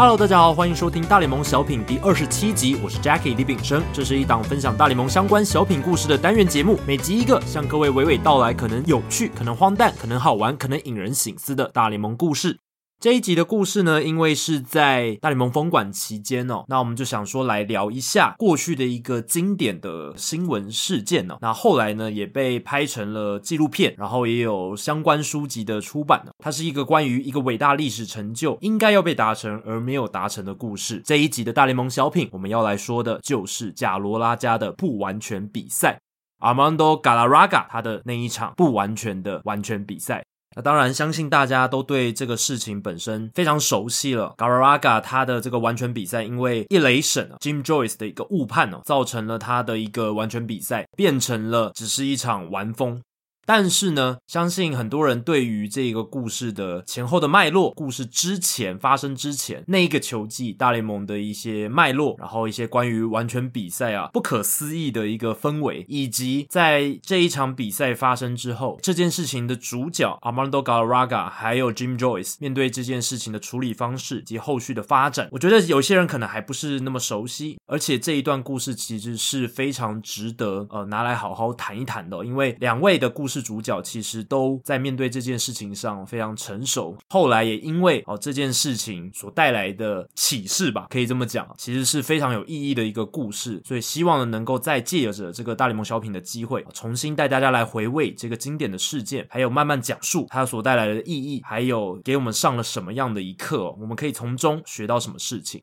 Hello，大家好，欢迎收听大联盟小品第二十七集，我是 Jackie 李炳生，这是一档分享大联盟相关小品故事的单元节目，每集一个，向各位娓娓道来可能有趣、可能荒诞、可能好玩、可能引人醒思的大联盟故事。这一集的故事呢，因为是在大联盟封馆期间哦，那我们就想说来聊一下过去的一个经典的新闻事件哦。那后来呢，也被拍成了纪录片，然后也有相关书籍的出版哦。它是一个关于一个伟大历史成就应该要被达成而没有达成的故事。这一集的大联盟小品，我们要来说的就是贾罗拉加的不完全比赛，Armando Galarraga 他的那一场不完全的完全比赛。那当然，相信大家都对这个事情本身非常熟悉了。，Galaraga 他的这个完全比赛，因为一垒审 Jim Joyce 的一个误判哦，造成了他的一个完全比赛变成了只是一场完封。但是呢，相信很多人对于这个故事的前后的脉络，故事之前发生之前那一个球季大联盟的一些脉络，然后一些关于完全比赛啊不可思议的一个氛围，以及在这一场比赛发生之后，这件事情的主角 Armando Garaga 还有 Jim Joyce 面对这件事情的处理方式及后续的发展，我觉得有些人可能还不是那么熟悉，而且这一段故事其实是非常值得呃拿来好好谈一谈的，因为两位的故事。主角其实都在面对这件事情上非常成熟，后来也因为哦这件事情所带来的启示吧，可以这么讲，其实是非常有意义的一个故事。所以希望呢能够再借着这个大联盟小品的机会，重新带大家来回味这个经典的事件，还有慢慢讲述它所带来的意义，还有给我们上了什么样的一课，我们可以从中学到什么事情。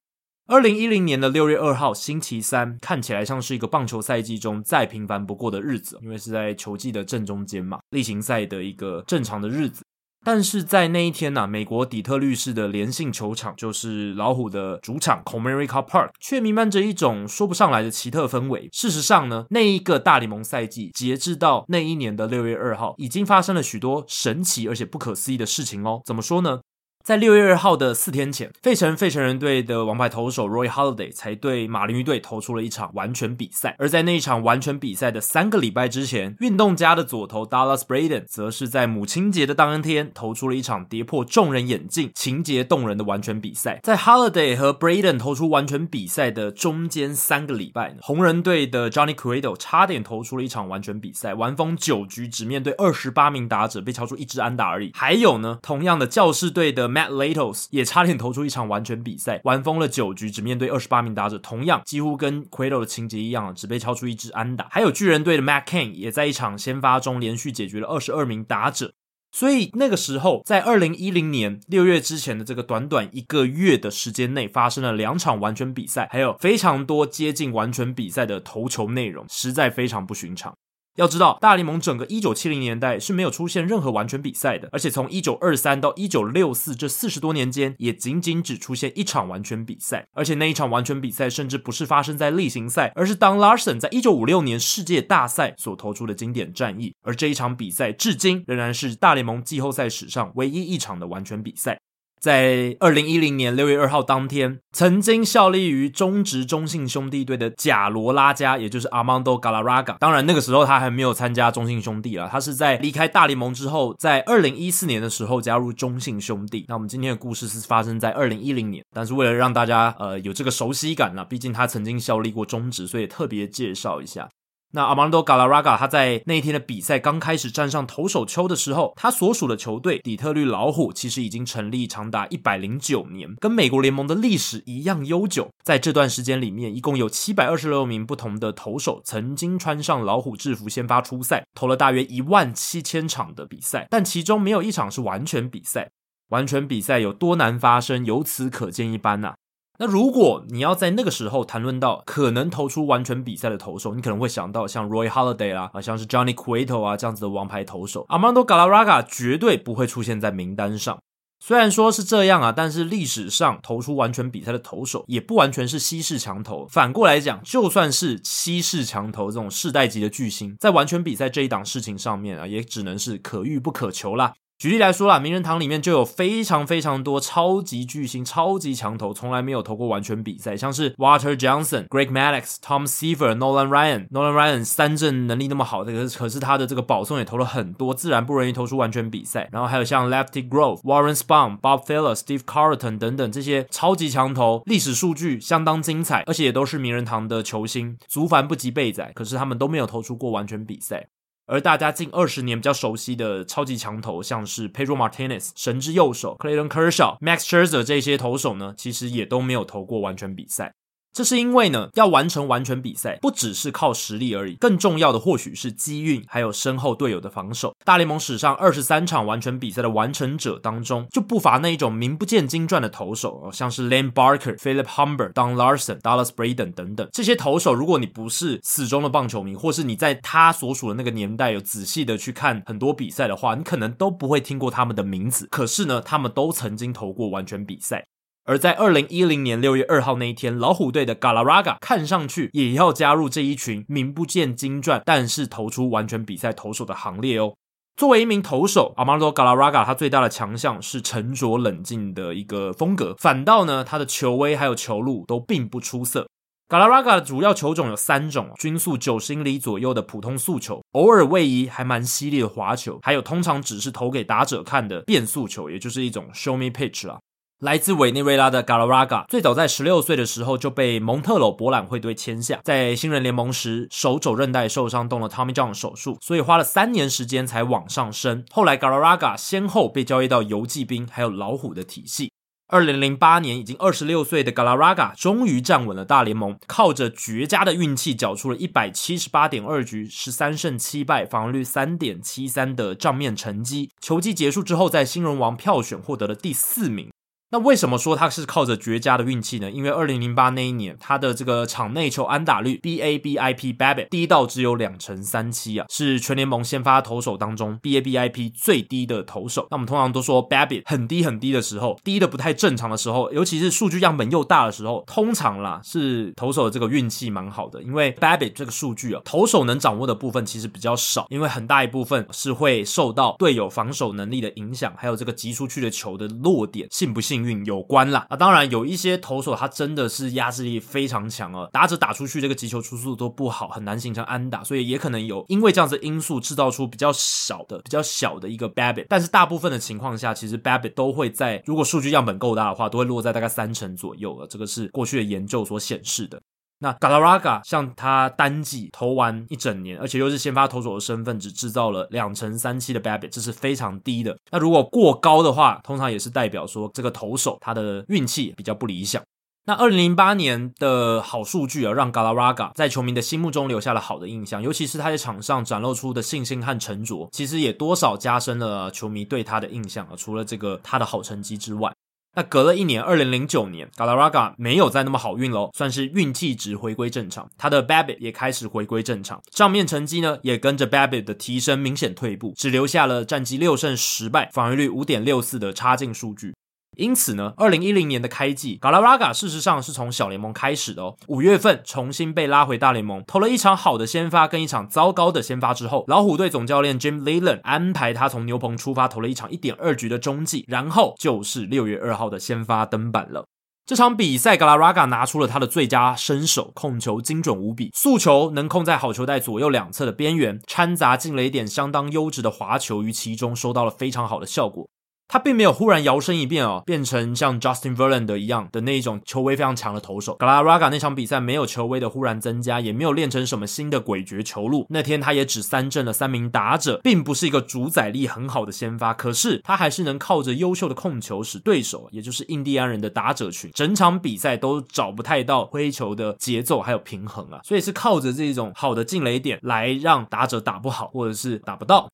二零一零年的六月二号，星期三，看起来像是一个棒球赛季中再平凡不过的日子，因为是在球季的正中间嘛，例行赛的一个正常的日子。但是在那一天呢、啊，美国底特律市的联信球场，就是老虎的主场 Comerica Park，却弥漫着一种说不上来的奇特氛围。事实上呢，那一个大联盟赛季，截至到那一年的六月二号，已经发生了许多神奇而且不可思议的事情哦。怎么说呢？在六月二号的四天前，费城费城人队的王牌投手 Roy Holiday 才对马林鱼队投出了一场完全比赛。而在那一场完全比赛的三个礼拜之前，运动家的左投 Dallas Braden 则是在母亲节的当天投出了一场跌破众人眼镜、情节动人的完全比赛。在 Holiday 和 Braden 投出完全比赛的中间三个礼拜，红人队的 Johnny Cueto 差点投出了一场完全比赛，完封九局，只面对二十八名打者，被敲出一支安打而已。还有呢，同样的教士队的 Matt Latos 也差点投出一场完全比赛，完封了九局，只面对二十八名打者，同样几乎跟 Cueto 的情节一样，只被敲出一支安打。还有巨人队的 Matt Cain 也在一场先发中连续解决了二十二名打者。所以那个时候，在二零一零年六月之前的这个短短一个月的时间内，发生了两场完全比赛，还有非常多接近完全比赛的投球内容，实在非常不寻常。要知道，大联盟整个一九七零年代是没有出现任何完全比赛的，而且从一九二三到一九六四这四十多年间，也仅仅只出现一场完全比赛，而且那一场完全比赛甚至不是发生在例行赛，而是当 Larsen 在一九五六年世界大赛所投出的经典战役，而这一场比赛至今仍然是大联盟季后赛史上唯一一场的完全比赛。在二零一零年六月二号当天，曾经效力于中职中信兄弟队的贾罗拉加，也就是 Armando Galarraga，当然那个时候他还没有参加中信兄弟啦，他是在离开大联盟之后，在二零一四年的时候加入中信兄弟。那我们今天的故事是发生在二零一零年，但是为了让大家呃有这个熟悉感呢，毕竟他曾经效力过中职，所以特别介绍一下。那 Armando Galarraga 他在那一天的比赛刚开始站上投手丘的时候，他所属的球队底特律老虎其实已经成立长达一百零九年，跟美国联盟的历史一样悠久。在这段时间里面，一共有七百二十六名不同的投手曾经穿上老虎制服先发出赛，投了大约一万七千场的比赛，但其中没有一场是完全比赛。完全比赛有多难发生，由此可见一斑呐、啊。那如果你要在那个时候谈论到可能投出完全比赛的投手，你可能会想到像 Roy Halladay 啦，啊，像是 Johnny Cueto 啊这样子的王牌投手，Armando Galarraga 绝对不会出现在名单上。虽然说是这样啊，但是历史上投出完全比赛的投手也不完全是西式强投。反过来讲，就算是西式强投这种世代级的巨星，在完全比赛这一档事情上面啊，也只能是可遇不可求啦。举例来说啦，名人堂里面就有非常非常多超级巨星、超级强投，从来没有投过完全比赛，像是 Water Johnson、Greg Maddux、Tom Seaver、Nolan Ryan。Nolan Ryan 三振能力那么好，这个可是他的这个保送也投了很多，自然不容易投出完全比赛。然后还有像 Lefty Grove、Warren Spahn、Bob Feller、Steve Carlton 等等这些超级强投，历史数据相当精彩，而且也都是名人堂的球星，足繁不及备载。可是他们都没有投出过完全比赛。而大家近二十年比较熟悉的超级强投，像是 Pedro Martinez 神之右手、Clayton Kershaw、Max Scherzer 这些投手呢，其实也都没有投过完全比赛。这是因为呢，要完成完全比赛，不只是靠实力而已，更重要的或许是机运，还有身后队友的防守。大联盟史上二十三场完全比赛的完成者当中，就不乏那一种名不见经传的投手，像是 Lane Barker、Philip Humber、Don Larsen、Dallas Braden 等等这些投手。如果你不是死忠的棒球迷，或是你在他所属的那个年代有仔细的去看很多比赛的话，你可能都不会听过他们的名字。可是呢，他们都曾经投过完全比赛。而在二零一零年六月二号那一天，老虎队的 Galaraga 看上去也要加入这一群名不见经传，但是投出完全比赛投手的行列哦。作为一名投手，Armando Galarraga 他最大的强项是沉着冷静的一个风格，反倒呢，他的球威还有球路都并不出色。Galarraga 的主要球种有三种：均速九十英里左右的普通速球，偶尔位移还蛮犀利的滑球，还有通常只是投给打者看的变速球，也就是一种 Show Me Pitch 啦。来自委内瑞拉的 Galarraga 最早在十六岁的时候就被蒙特娄博览会队签下，在新人联盟时手肘韧带受伤动了 Tommy John 手术，所以花了三年时间才往上升。后来 Galarraga 先后被交易到游骑兵还有老虎的体系。二零零八年，已经二十六岁的 Galarraga 终于站稳了大联盟，靠着绝佳的运气，缴出了一百七十八点二局十三胜七败，防御率三点七三的账面成绩。球季结束之后，在新人王票选获得了第四名。那为什么说他是靠着绝佳的运气呢？因为二零零八那一年，他的这个场内球安打率 BABIP BABIT 低到只有两成三七啊，是全联盟先发投手当中 BABIP 最低的投手。那我们通常都说 BABIT 很低很低的时候，低的不太正常的时候，尤其是数据样本又大的时候，通常啦是投手的这个运气蛮好的。因为 BABIT 这个数据啊，投手能掌握的部分其实比较少，因为很大一部分是会受到队友防守能力的影响，还有这个击出去的球的落点，信不信？幸运有关啦，啊，当然有一些投手他真的是压制力非常强啊，打者打出去这个击球出速都不好，很难形成安打，所以也可能有因为这样子因素制造出比较少的、比较小的一个 Babbit 但是大部分的情况下，其实 Babbit 都会在如果数据样本够大的话，都会落在大概三成左右了，这个是过去的研究所显示的。那 galaraga 像他单季投完一整年，而且又是先发投手的身份，只制造了两成三七的 BABIP，这是非常低的。那如果过高的话，通常也是代表说这个投手他的运气比较不理想。那二零零八年的好数据啊，让 galaraga 在球迷的心目中留下了好的印象，尤其是他在场上展露出的信心和沉着，其实也多少加深了球迷对他的印象啊。除了这个他的好成绩之外。那隔了一年，二零零九年，Galarraga 没有再那么好运喽，算是运气值回归正常，他的 Babbit 也开始回归正常，账面成绩呢也跟着 Babbit 的提升明显退步，只留下了战绩六胜十败，防御率五点六四的差劲数据。因此呢，二零一零年的开季 galaraga 事实上是从小联盟开始的哦。五月份重新被拉回大联盟，投了一场好的先发跟一场糟糕的先发之后，老虎队总教练 Jim Leland 安排他从牛棚出发，投了一场一点二局的中继，然后就是六月二号的先发登板了。这场比赛，Galarraga 拿出了他的最佳身手，控球精准无比，速球能控在好球带左右两侧的边缘，掺杂进了一点相当优质的滑球于其中，收到了非常好的效果。他并没有忽然摇身一变哦，变成像 Justin Verlander 一样的那一种球威非常强的投手。Galarraga 那场比赛没有球威的忽然增加，也没有练成什么新的诡谲球路。那天他也只三振了三名打者，并不是一个主宰力很好的先发。可是他还是能靠着优秀的控球，使对手，也就是印第安人的打者群，整场比赛都找不太到挥球的节奏还有平衡啊。所以是靠着这种好的进垒点来让打者打不好，或者是打不到。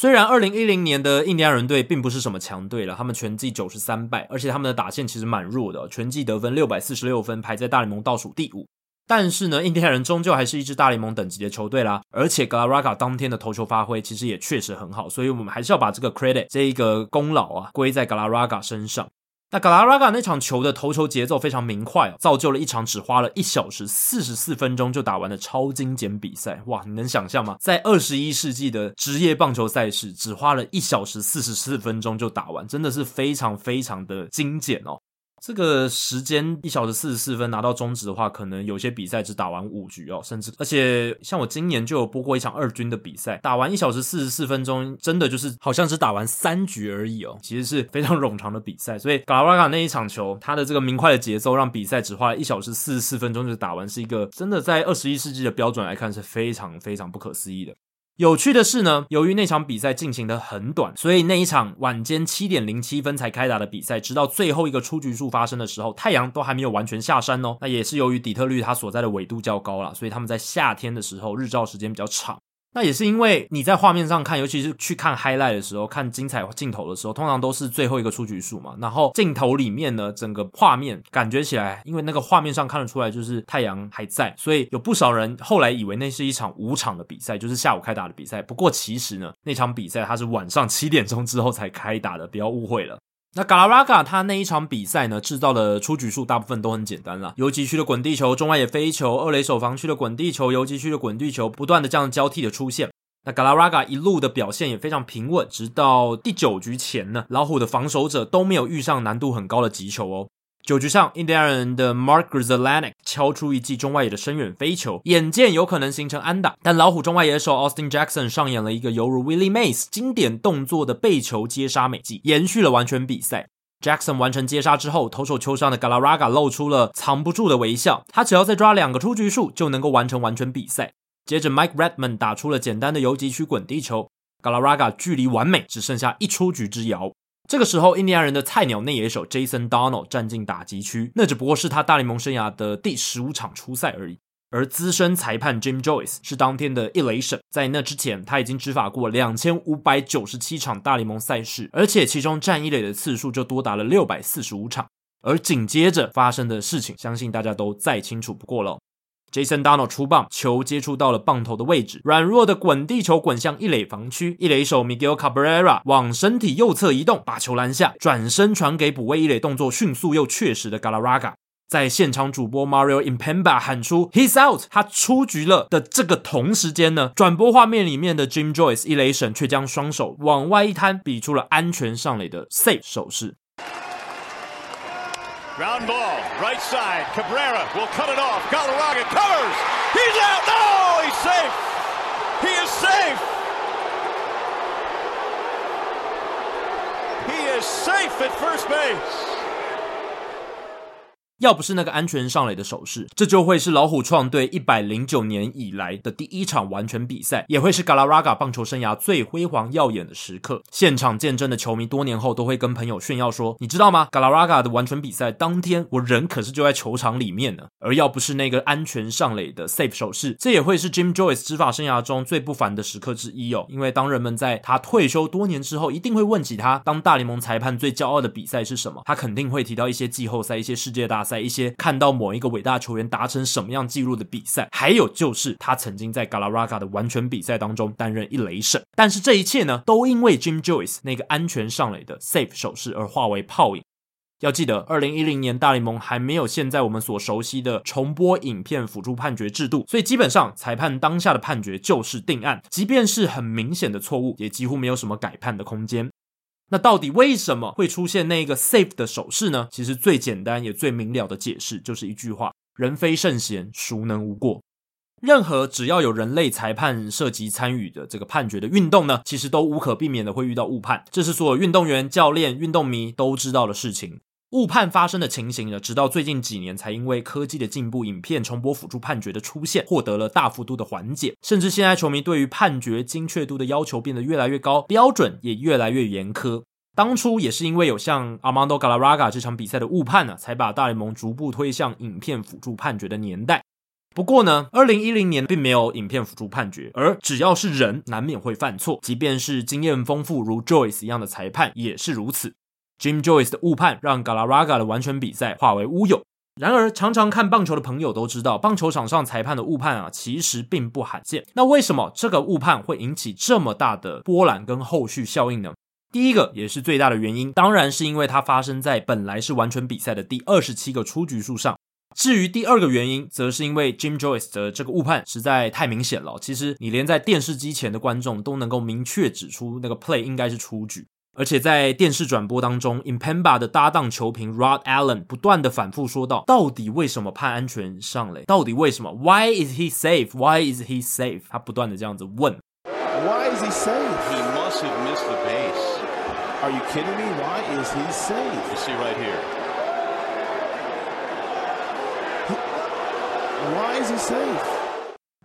虽然二零一零年的印第安人队并不是什么强队了，他们全季九十三败，而且他们的打线其实蛮弱的，全季得分六百四十六分，排在大联盟倒数第五。但是呢，印第安人终究还是一支大联盟等级的球队啦，而且 galaraga 当天的投球发挥其实也确实很好，所以我们还是要把这个 credit 这一个功劳啊归在 galaraga 身上。那 Galarraga 那场球的投球节奏非常明快哦，造就了一场只花了一小时四十四分钟就打完的超精简比赛。哇，你能想象吗？在二十一世纪的职业棒球赛事，只花了一小时四十四分钟就打完，真的是非常非常的精简哦。这个时间一小时四十四分拿到中止的话，可能有些比赛只打完五局哦，甚至而且像我今年就有播过一场二军的比赛，打完一小时四十四分钟，真的就是好像只打完三局而已哦，其实是非常冗长的比赛。所以 Galarraga 那一场球，他的这个明快的节奏，让比赛只花了一小时四十四分钟就打完，是一个真的在二十一世纪的标准来看是非常非常不可思议的。有趣的是呢，由于那场比赛进行的很短，所以那一场晚间七点零七分才开打的比赛，直到最后一个出局数发生的时候，太阳都还没有完全下山哦。那也是由于底特律它所在的纬度较高啦，所以他们在夏天的时候日照时间比较长。那也是因为你在画面上看，尤其是去看 highlight 的时候，看精彩镜头的时候，通常都是最后一个出局数嘛。然后镜头里面呢，整个画面感觉起来，因为那个画面上看得出来就是太阳还在，所以有不少人后来以为那是一场五场的比赛，就是下午开打的比赛。不过其实呢，那场比赛它是晚上七点钟之后才开打的，不要误会了。那 galaraga 他那一场比赛呢，制造的出局数大部分都很简单啦，游击区的滚地球、中外野飞球、二垒手防区的滚地球、游击区的滚地球，不断的这样交替的出现。那 galaraga 一路的表现也非常平稳，直到第九局前呢，老虎的防守者都没有遇上难度很高的击球哦。九局上，印第安人的 Mark Zelanic 敲出一记中外野的深远飞球，眼见有可能形成安打，但老虎中外野手 Austin Jackson 上演了一个犹如 Willie Mays 经典动作的背球接杀美技，延续了完全比赛。Jackson 完成接杀之后，投手丘上的 Galaraga 露出了藏不住的微笑，他只要再抓两个出局数就能够完成完全比赛。接着 Mike Redmond 打出了简单的游击区滚地球，Galaraga 距离完美只剩下一出局之遥。这个时候，印第安人的菜鸟内野手 Jason Donald 站进打击区，那只不过是他大联盟生涯的第十五场出赛而已。而资深裁判 Jim Joyce 是当天的一垒审，在那之前，他已经执法过两千五百九十七场大联盟赛事，而且其中站一垒的次数就多达了六百四十五场。而紧接着发生的事情，相信大家都再清楚不过了。Jason Dono 出棒，球接触到了棒头的位置，软弱的滚地球滚向一垒防区，一垒手 Miguel Cabrera 往身体右侧移动，把球拦下，转身传给补位一垒动作迅速又确实的 Galarraga。在现场主播 Mario Impemba 喊出 “He's out”，他出局了的这个同时间呢，转播画面里面的 Jim Joyce 一垒审却将双手往外一摊，比出了安全上垒的 safe 手势。Ground ball, right side. Cabrera will cut it off. Galarraga covers. He's out. No, he's safe. He is safe. He is safe at first base. 要不是那个安全上垒的手势，这就会是老虎创队一百零九年以来的第一场完全比赛，也会是 Galaraga 棒球生涯最辉煌耀眼的时刻。现场见证的球迷多年后都会跟朋友炫耀说：“你知道吗？Galaraga 的完全比赛当天，我人可是就在球场里面呢。”而要不是那个安全上垒的 safe 手势，这也会是 Jim Joyce 执法生涯中最不凡的时刻之一哦。因为当人们在他退休多年之后，一定会问起他当大联盟裁判最骄傲的比赛是什么，他肯定会提到一些季后赛、一些世界大在一些看到某一个伟大球员达成什么样记录的比赛，还有就是他曾经在 Galarraga 的完全比赛当中担任一垒神，但是这一切呢，都因为 Jim Joyce 那个安全上垒的 safe 手势而化为泡影。要记得，二零一零年大联盟还没有现在我们所熟悉的重播影片辅助判决制度，所以基本上裁判当下的判决就是定案，即便是很明显的错误，也几乎没有什么改判的空间。那到底为什么会出现那个 safe 的手势呢？其实最简单也最明了的解释就是一句话：人非圣贤，孰能无过？任何只要有人类裁判涉及参与的这个判决的运动呢，其实都无可避免的会遇到误判，这是所有运动员、教练、运动迷都知道的事情。误判发生的情形呢，直到最近几年才因为科技的进步，影片重播辅助判决的出现，获得了大幅度的缓解。甚至现在球迷对于判决精确度的要求变得越来越高，标准也越来越严苛。当初也是因为有像 Armando Galarraga 这场比赛的误判呢，才把大联盟逐步推向影片辅助判决的年代。不过呢，二零一零年并没有影片辅助判决，而只要是人，难免会犯错，即便是经验丰富如 Joyce 一样的裁判也是如此。Jim Joyce 的误判让 Galaraga 的完全比赛化为乌有。然而，常常看棒球的朋友都知道，棒球场上裁判的误判啊，其实并不罕见。那为什么这个误判会引起这么大的波澜跟后续效应呢？第一个也是最大的原因，当然是因为它发生在本来是完全比赛的第二十七个出局数上。至于第二个原因，则是因为 Jim Joyce 的这个误判实在太明显了。其实你连在电视机前的观众都能够明确指出那个 play 应该是出局。而且在电视转播当中，Impemba 的搭档球评 Rod Allen 不断的反复说道：“到底为什么判安全上垒？到底为什么？Why is he safe? Why is he safe?” 他不断的这样子问。Why is he safe? He must have missed the base. Are you kidding me? Why is he safe? You see right here. Why is he safe?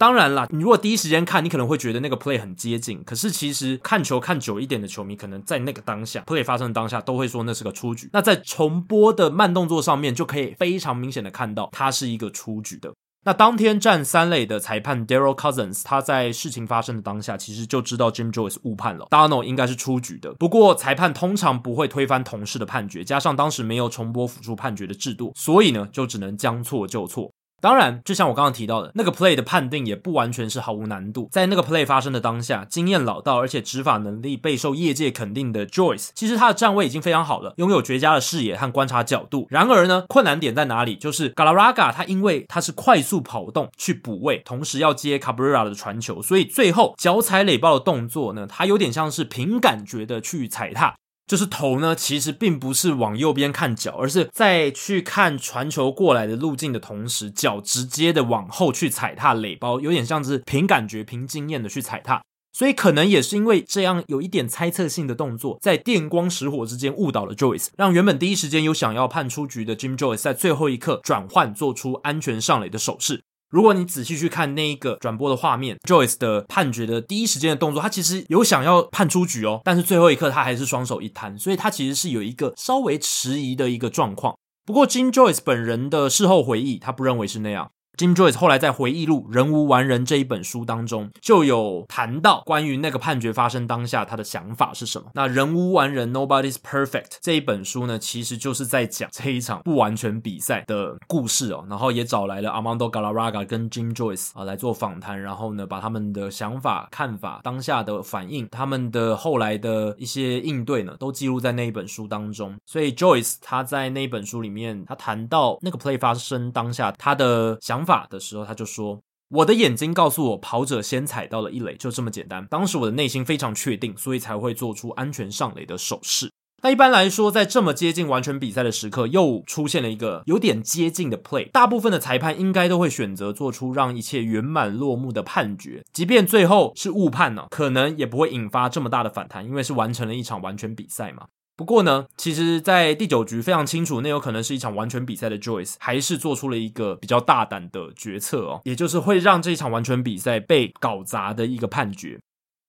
当然啦，你如果第一时间看，你可能会觉得那个 play 很接近。可是其实看球看久一点的球迷，可能在那个当下 play 发生的当下，都会说那是个出局。那在重播的慢动作上面，就可以非常明显的看到，它是一个出局的。那当天站三垒的裁判 Daryl Cousins，他在事情发生的当下，其实就知道 Jim Joyce 误判了，Darno 应该是出局的。不过裁判通常不会推翻同事的判决，加上当时没有重播辅助判决的制度，所以呢，就只能将错就错。当然，就像我刚刚提到的，那个 play 的判定也不完全是毫无难度。在那个 play 发生的当下，经验老道而且执法能力备受业界肯定的 Joyce，其实他的站位已经非常好了，拥有绝佳的视野和观察角度。然而呢，困难点在哪里？就是 Galarraga 他因为他是快速跑动去补位，同时要接 Cabrera 的传球，所以最后脚踩垒包的动作呢，他有点像是凭感觉的去踩踏。就是头呢，其实并不是往右边看脚，而是在去看传球过来的路径的同时，脚直接的往后去踩踏垒包，有点像是凭感觉、凭经验的去踩踏。所以可能也是因为这样有一点猜测性的动作，在电光石火之间误导了 Joyce，让原本第一时间有想要判出局的 Jim Joyce 在最后一刻转换，做出安全上垒的手势。如果你仔细去看那一个转播的画面，Joyce 的判决的第一时间的动作，他其实有想要判出局哦，但是最后一刻他还是双手一摊，所以他其实是有一个稍微迟疑的一个状况。不过金 Joyce 本人的事后回忆，他不认为是那样。Jim Joyce 后来在回忆录《人无完人》这一本书当中，就有谈到关于那个判决发生当下他的想法是什么。那《人无完人》（Nobody's Perfect） 这一本书呢，其实就是在讲这一场不完全比赛的故事哦。然后也找来了 Armando Galarraga 跟 Jim Joyce 啊来做访谈，然后呢把他们的想法、看法、当下的反应、他们的后来的一些应对呢，都记录在那一本书当中。所以 Joyce 他在那一本书里面，他谈到那个 play 发生当下他的想法的时候，他就说：“我的眼睛告诉我，跑者先踩到了一垒，就这么简单。当时我的内心非常确定，所以才会做出安全上垒的手势。那一般来说，在这么接近完全比赛的时刻，又出现了一个有点接近的 play，大部分的裁判应该都会选择做出让一切圆满落幕的判决，即便最后是误判呢，可能也不会引发这么大的反弹，因为是完成了一场完全比赛嘛。”不过呢，其实，在第九局非常清楚，那有可能是一场完全比赛的 Joyce，还是做出了一个比较大胆的决策哦，也就是会让这一场完全比赛被搞砸的一个判决。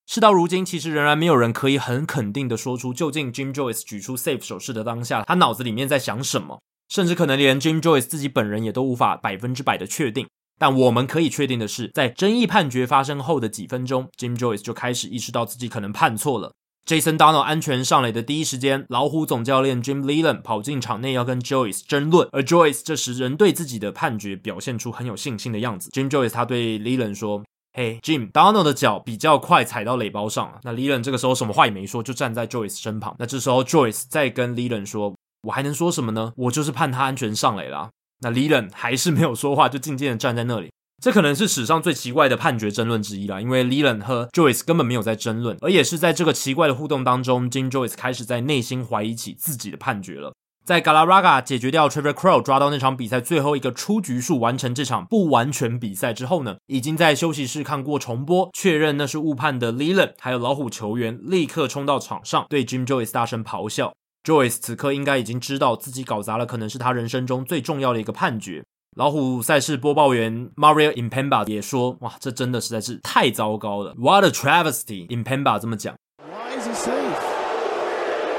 事到如今，其实仍然没有人可以很肯定的说出，究竟 Jim Joyce 举出 safe 手势的当下，他脑子里面在想什么，甚至可能连 Jim Joyce 自己本人也都无法百分之百的确定。但我们可以确定的是，在争议判决发生后的几分钟，Jim Joyce 就开始意识到自己可能判错了。Jason Dano 安全上垒的第一时间，老虎总教练 Jim Leland 跑进场内要跟 Joyce 争论，而 Joyce 这时仍对自己的判决表现出很有信心的样子。Jim Joyce 他对 Leland 说：“嘿，Jim，Darno 的脚比较快踩到垒包上了。”那 Leland 这个时候什么话也没说，就站在 Joyce 身旁。那这时候 Joyce 再跟 Leland 说：“我还能说什么呢？我就是判他安全上垒啦。”那 Leland 还是没有说话，就静静的站在那里。这可能是史上最奇怪的判决争论之一啦，因为 Leland 和 Joyce 根本没有在争论，而也是在这个奇怪的互动当中，Jim Joyce 开始在内心怀疑起自己的判决了。在 Galarraga 解决掉 Trevor Crow 抓到那场比赛最后一个出局数，完成这场不完全比赛之后呢，已经在休息室看过重播，确认那是误判的 Leland，还有老虎球员立刻冲到场上，对 Jim Joyce 大声咆哮。Joyce 此刻应该已经知道自己搞砸了，可能是他人生中最重要的一个判决。老虎赛事播报员 Mario Impemba 也说：“哇，这真的实在是太糟糕了！What a travesty！” Impemba 这么讲。Why is he safe?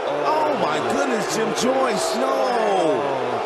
Oh my goodness, Jim Joyce, no!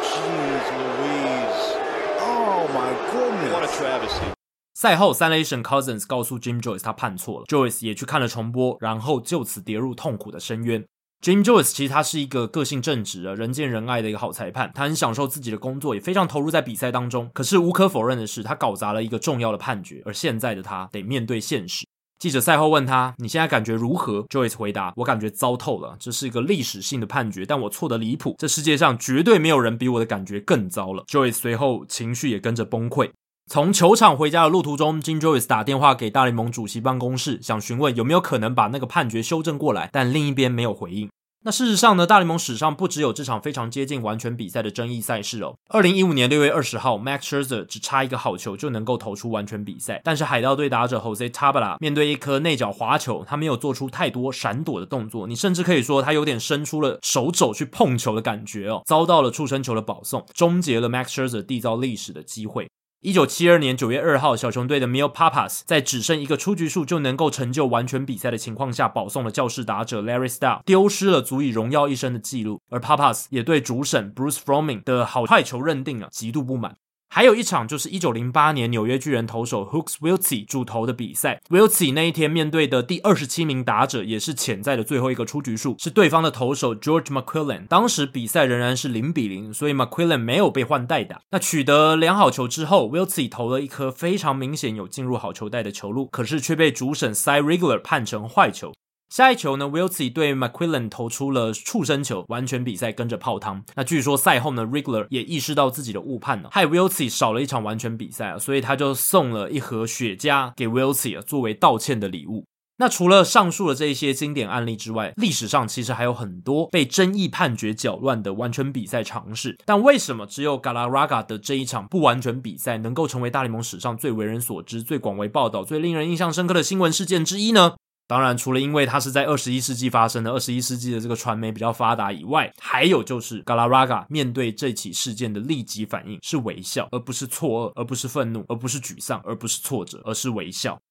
Jeez Louise. Oh my goodness. What a travesty. 赛后，三垒审 Cousins 告诉 Jim Joyce 他判错了，Joyce 也去看了重播，然后就此跌入痛苦的深渊。Jim Joyce 其实他是一个个性正直、人见人爱的一个好裁判，他很享受自己的工作，也非常投入在比赛当中。可是无可否认的是，他搞砸了一个重要的判决，而现在的他得面对现实。记者赛后问他：“你现在感觉如何？”Joyce 回答：“我感觉糟透了，这是一个历史性的判决，但我错得离谱。这世界上绝对没有人比我的感觉更糟了。”Joyce 随后情绪也跟着崩溃。从球场回家的路途中，Jim Joyce 打电话给大联盟主席办公室，想询问有没有可能把那个判决修正过来，但另一边没有回应。那事实上呢，大联盟史上不只有这场非常接近完全比赛的争议赛事哦。二零一五年六月二十号，Max Scherzer 只差一个好球就能够投出完全比赛，但是海盗队打者 Jose Tabla 面对一颗内角滑球，他没有做出太多闪躲的动作，你甚至可以说他有点伸出了手肘去碰球的感觉哦，遭到了触身球的保送，终结了 Max Scherzer 缔造历史的机会。一九七二年九月二号，小熊队的 Mil Papas 在只剩一个出局数就能够成就完全比赛的情况下，保送了教室打者 Larry Style，丢失了足以荣耀一生的记录。而 Papas 也对主审 Bruce Fromming 的好坏球认定啊极度不满。还有一场就是一九零八年纽约巨人投手 Hooks Wiltse 主投的比赛，Wiltse 那一天面对的第二十七名打者也是潜在的最后一个出局数，是对方的投手 George McQuillan。当时比赛仍然是零比零，所以 McQuillan 没有被换代打。那取得良好球之后，Wiltse 投了一颗非常明显有进入好球带的球路，可是却被主审 Cy Rigler 判成坏球。下一球呢，Wiltse 对 McQuillan 投出了触身球，完全比赛跟着泡汤。那据说赛后呢，Rigler 也意识到自己的误判了，害 Wiltse 少了一场完全比赛啊，所以他就送了一盒雪茄给 Wiltse 啊，作为道歉的礼物。那除了上述的这些经典案例之外，历史上其实还有很多被争议判决搅乱的完全比赛尝试。但为什么只有 Galarraga 的这一场不完全比赛能够成为大联盟史上最为人所知、最广为报道、最令人印象深刻的新闻事件之一呢？当然，除了因为它是在二十一世纪发生的，二十一世纪的这个传媒比较发达以外，还有就是 Galaraga 面对这起事件的立即反应是微笑，而不是错愕，而不是愤怒，而不是沮丧，而不是挫折，而是微笑。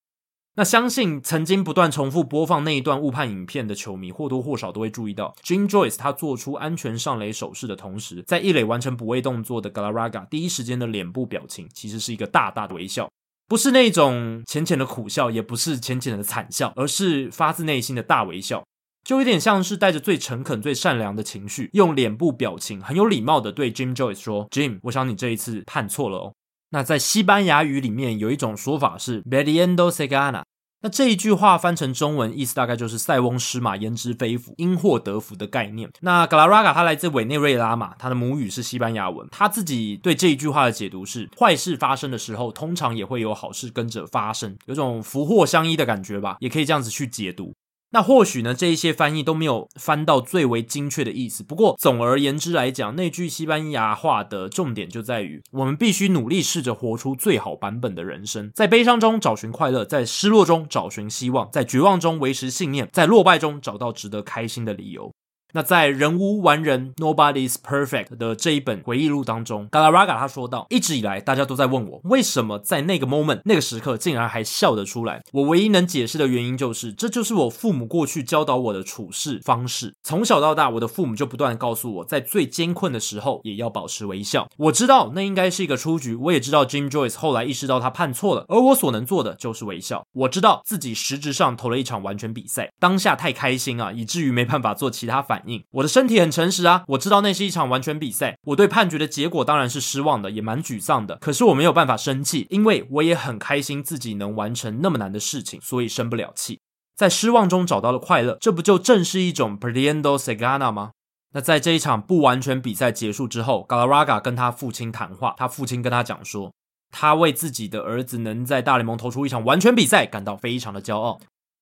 那相信曾经不断重复播放那一段误判影片的球迷，或多或少都会注意到，Jim Joyce 他做出安全上垒手势的同时，在一垒完成补位动作的 Galaraga 第一时间的脸部表情，其实是一个大大的微笑。不是那种浅浅的苦笑，也不是浅浅的惨笑，而是发自内心的大微笑，就有点像是带着最诚恳、最善良的情绪，用脸部表情很有礼貌的对 Jim Joyce 说：“Jim，我想你这一次判错了哦。”那在西班牙语里面有一种说法是 “Perdiendo se gana”。那这一句话翻成中文，意思大概就是“塞翁失马，焉知非福，因祸得福”的概念。那 Galaraga 他来自委内瑞拉嘛，他的母语是西班牙文。他自己对这一句话的解读是：坏事发生的时候，通常也会有好事跟着发生，有种福祸相依的感觉吧，也可以这样子去解读。那或许呢，这一些翻译都没有翻到最为精确的意思。不过，总而言之来讲，那句西班牙话的重点就在于，我们必须努力试着活出最好版本的人生，在悲伤中找寻快乐，在失落中找寻希望，在绝望中维持信念，在落败中找到值得开心的理由。那在人无完人，Nobody's perfect 的这一本回忆录当中，Galarraga 他说道：一直以来，大家都在问我，为什么在那个 moment 那个时刻竟然还笑得出来？我唯一能解释的原因就是，这就是我父母过去教导我的处事方式。从小到大，我的父母就不断告诉我，在最艰困的时候也要保持微笑。我知道那应该是一个出局，我也知道 Jim Joyce 后来意识到他判错了，而我所能做的就是微笑。我知道自己实质上投了一场完全比赛，当下太开心啊，以至于没办法做其他反我的身体很诚实啊，我知道那是一场完全比赛。我对判决的结果当然是失望的，也蛮沮丧的。可是我没有办法生气，因为我也很开心自己能完成那么难的事情，所以生不了气。在失望中找到了快乐，这不就正是一种 p r i e n d o s e g a n a 吗？那在这一场不完全比赛结束之后，Galaraga 跟他父亲谈话，他父亲跟他讲说，他为自己的儿子能在大联盟投出一场完全比赛感到非常的骄傲。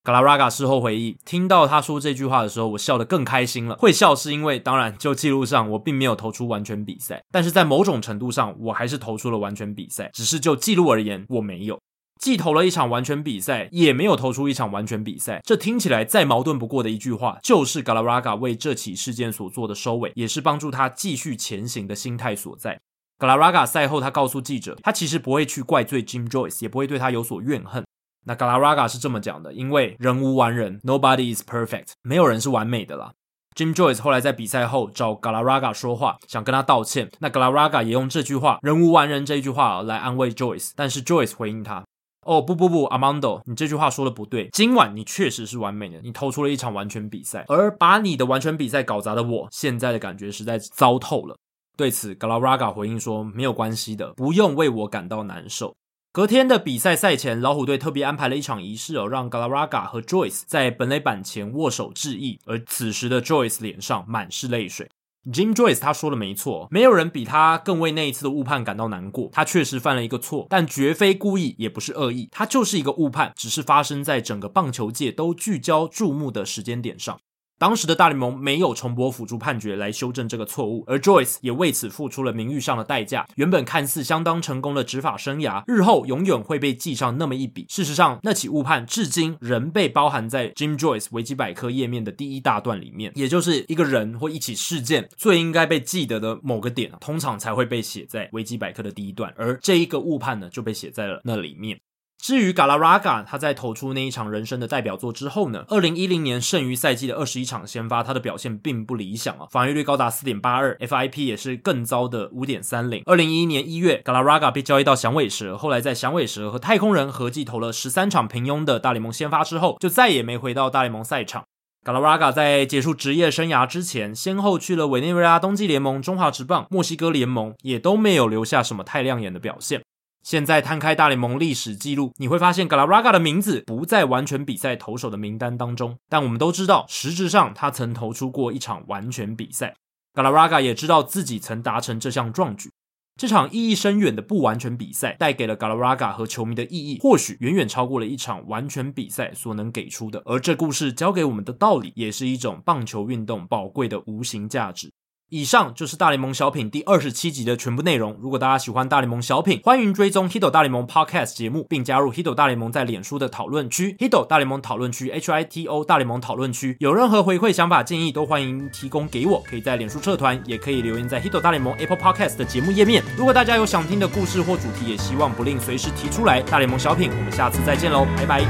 Galaraga 事后回忆，听到他说这句话的时候，我笑得更开心了。会笑是因为，当然就记录上我并没有投出完全比赛，但是在某种程度上，我还是投出了完全比赛。只是就记录而言，我没有既投了一场完全比赛，也没有投出一场完全比赛。这听起来再矛盾不过的一句话，就是 Galaraga 为这起事件所做的收尾，也是帮助他继续前行的心态所在。Galaraga 赛后他告诉记者，他其实不会去怪罪 Jim Joyce，也不会对他有所怨恨。那 Galaraga 是这么讲的，因为人无完人，Nobody is perfect，没有人是完美的啦。Jim Joyce 后来在比赛后找 Galaraga 说话，想跟他道歉。那 Galaraga 也用这句话“人无完人”这一句话来安慰 Joyce，但是 Joyce 回应他哦，不不不，Amando，你这句话说的不对。今晚你确实是完美的，你投出了一场完全比赛，而把你的完全比赛搞砸的我，现在的感觉实在糟透了。对此，Galaraga 回应说：“没有关系的，不用为我感到难受。”隔天的比赛赛前，老虎队特别安排了一场仪式哦，让 Galarraga 和 Joyce 在本垒板前握手致意。而此时的 Joyce 脸上满是泪水。Jim Joyce 他说的没错，没有人比他更为那一次的误判感到难过。他确实犯了一个错，但绝非故意，也不是恶意，他就是一个误判，只是发生在整个棒球界都聚焦注目的时间点上。当时的大联盟没有重播辅助判决来修正这个错误，而 Joyce 也为此付出了名誉上的代价。原本看似相当成功的执法生涯，日后永远会被记上那么一笔。事实上，那起误判至今仍被包含在 Jim Joyce 维基百科页面的第一大段里面，也就是一个人或一起事件最应该被记得的某个点，通常才会被写在维基百科的第一段，而这一个误判呢，就被写在了那里面。至于 galaraga 他在投出那一场人生的代表作之后呢，二零一零年剩余赛季的二十一场先发，他的表现并不理想啊，防御率高达四点八二，FIP 也是更糟的五点三零。二零一一年一月 galaraga 被交易到响尾蛇，后来在响尾蛇和太空人合计投了十三场平庸的大联盟先发之后，就再也没回到大联盟赛场。Galarraga 在结束职业生涯之前，先后去了委内瑞拉冬季联盟、中华职棒、墨西哥联盟，也都没有留下什么太亮眼的表现。现在摊开大联盟历史记录，你会发现 Galaraga 的名字不在完全比赛投手的名单当中。但我们都知道，实质上他曾投出过一场完全比赛。Galaraga 也知道自己曾达成这项壮举。这场意义深远的不完全比赛带给了 Galaraga 和球迷的意义，或许远远超过了一场完全比赛所能给出的。而这故事教给我们的道理，也是一种棒球运动宝贵的无形价值。以上就是大联盟小品第二十七集的全部内容。如果大家喜欢大联盟小品，欢迎追踪 Hito 大联盟 Podcast 节目，并加入 Hito 大联盟在脸书的讨论区 Hito 大联盟讨论区 H I T O 大联盟讨论区。有任何回馈、想法、建议，都欢迎提供给我。可以在脸书社团，也可以留言在 Hito 大联盟 Apple Podcast 的节目页面。如果大家有想听的故事或主题，也希望不吝随时提出来。大联盟小品，我们下次再见喽，拜拜。